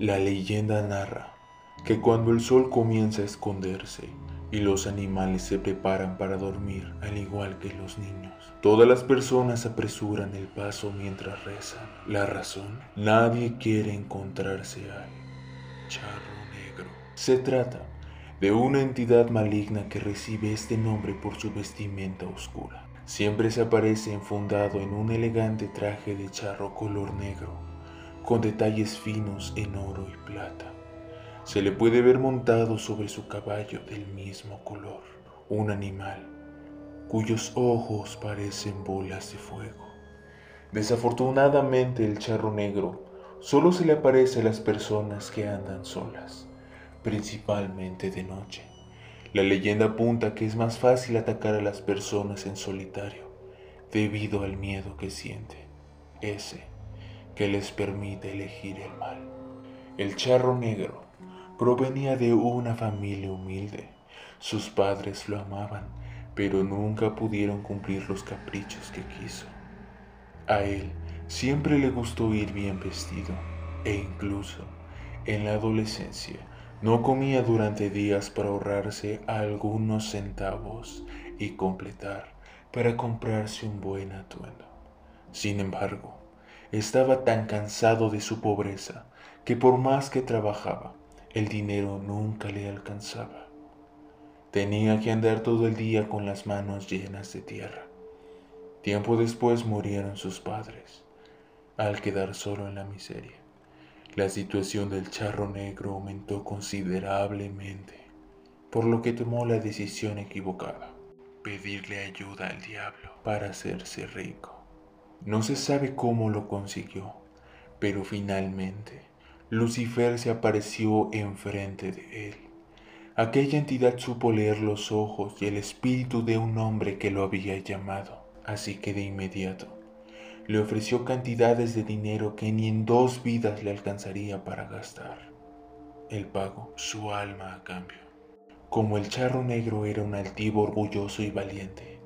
La leyenda narra que cuando el sol comienza a esconderse y los animales se preparan para dormir al igual que los niños, todas las personas apresuran el paso mientras rezan. La razón, nadie quiere encontrarse al charro negro. Se trata de una entidad maligna que recibe este nombre por su vestimenta oscura. Siempre se aparece enfundado en un elegante traje de charro color negro, con detalles finos en oro y plata. Se le puede ver montado sobre su caballo del mismo color, un animal cuyos ojos parecen bolas de fuego. Desafortunadamente el charro negro solo se le aparece a las personas que andan solas, principalmente de noche. La leyenda apunta que es más fácil atacar a las personas en solitario debido al miedo que siente, ese que les permite elegir el mal. El charro negro provenía de una familia humilde. Sus padres lo amaban, pero nunca pudieron cumplir los caprichos que quiso. A él siempre le gustó ir bien vestido e incluso en la adolescencia no comía durante días para ahorrarse algunos centavos y completar para comprarse un buen atuendo. Sin embargo, estaba tan cansado de su pobreza que por más que trabajaba, el dinero nunca le alcanzaba. Tenía que andar todo el día con las manos llenas de tierra. Tiempo después murieron sus padres, al quedar solo en la miseria. La situación del charro negro aumentó considerablemente, por lo que tomó la decisión equivocada, pedirle ayuda al diablo para hacerse rico. No se sabe cómo lo consiguió, pero finalmente Lucifer se apareció enfrente de él. Aquella entidad supo leer los ojos y el espíritu de un hombre que lo había llamado, así que de inmediato le ofreció cantidades de dinero que ni en dos vidas le alcanzaría para gastar. El pago, su alma a cambio. Como el charro negro era un altivo orgulloso y valiente,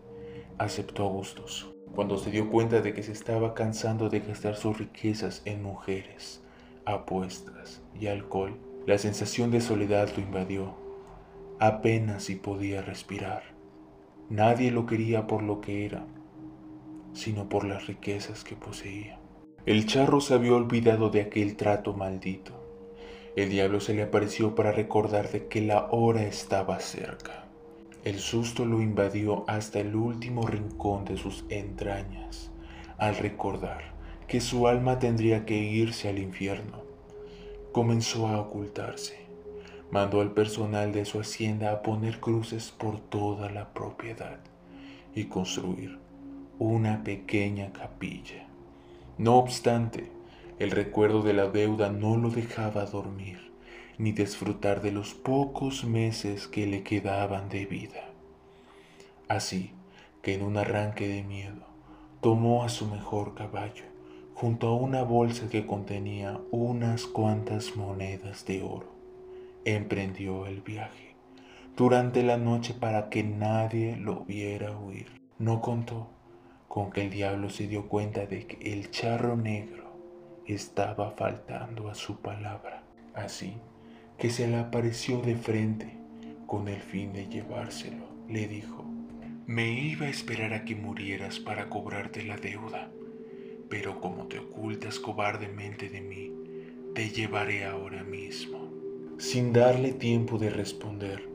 aceptó a gustos. Cuando se dio cuenta de que se estaba cansando de gastar sus riquezas en mujeres, apuestas y alcohol, la sensación de soledad lo invadió. Apenas si podía respirar. Nadie lo quería por lo que era, sino por las riquezas que poseía. El charro se había olvidado de aquel trato maldito. El diablo se le apareció para recordar de que la hora estaba cerca. El susto lo invadió hasta el último rincón de sus entrañas al recordar que su alma tendría que irse al infierno. Comenzó a ocultarse. Mandó al personal de su hacienda a poner cruces por toda la propiedad y construir una pequeña capilla. No obstante, el recuerdo de la deuda no lo dejaba dormir ni disfrutar de los pocos meses que le quedaban de vida. Así que en un arranque de miedo, tomó a su mejor caballo junto a una bolsa que contenía unas cuantas monedas de oro. Emprendió el viaje durante la noche para que nadie lo viera huir. No contó con que el diablo se dio cuenta de que el charro negro estaba faltando a su palabra. Así que se le apareció de frente con el fin de llevárselo. Le dijo, me iba a esperar a que murieras para cobrarte la deuda, pero como te ocultas cobardemente de mí, te llevaré ahora mismo. Sin darle tiempo de responder,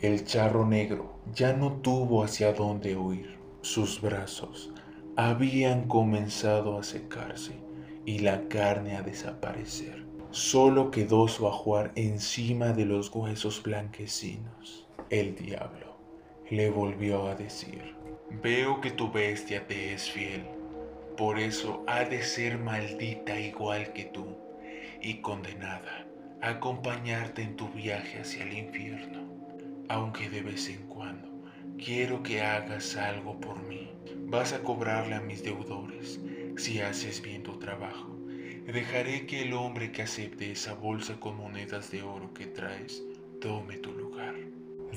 el charro negro ya no tuvo hacia dónde huir. Sus brazos habían comenzado a secarse y la carne a desaparecer. Solo quedó su ajuar encima de los huesos blanquecinos. El diablo le volvió a decir, veo que tu bestia te es fiel, por eso ha de ser maldita igual que tú y condenada a acompañarte en tu viaje hacia el infierno, aunque de vez en cuando quiero que hagas algo por mí. Vas a cobrarle a mis deudores si haces bien tu trabajo. Dejaré que el hombre que acepte esa bolsa con monedas de oro que traes tome tu lugar.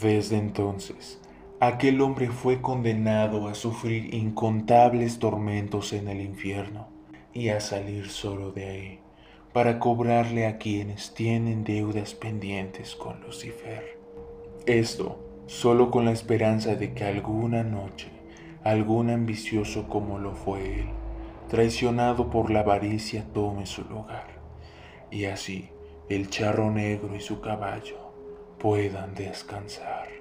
Desde entonces, aquel hombre fue condenado a sufrir incontables tormentos en el infierno y a salir solo de ahí para cobrarle a quienes tienen deudas pendientes con Lucifer. Esto solo con la esperanza de que alguna noche algún ambicioso como lo fue él, traicionado por la avaricia, tome su lugar, y así el charro negro y su caballo puedan descansar.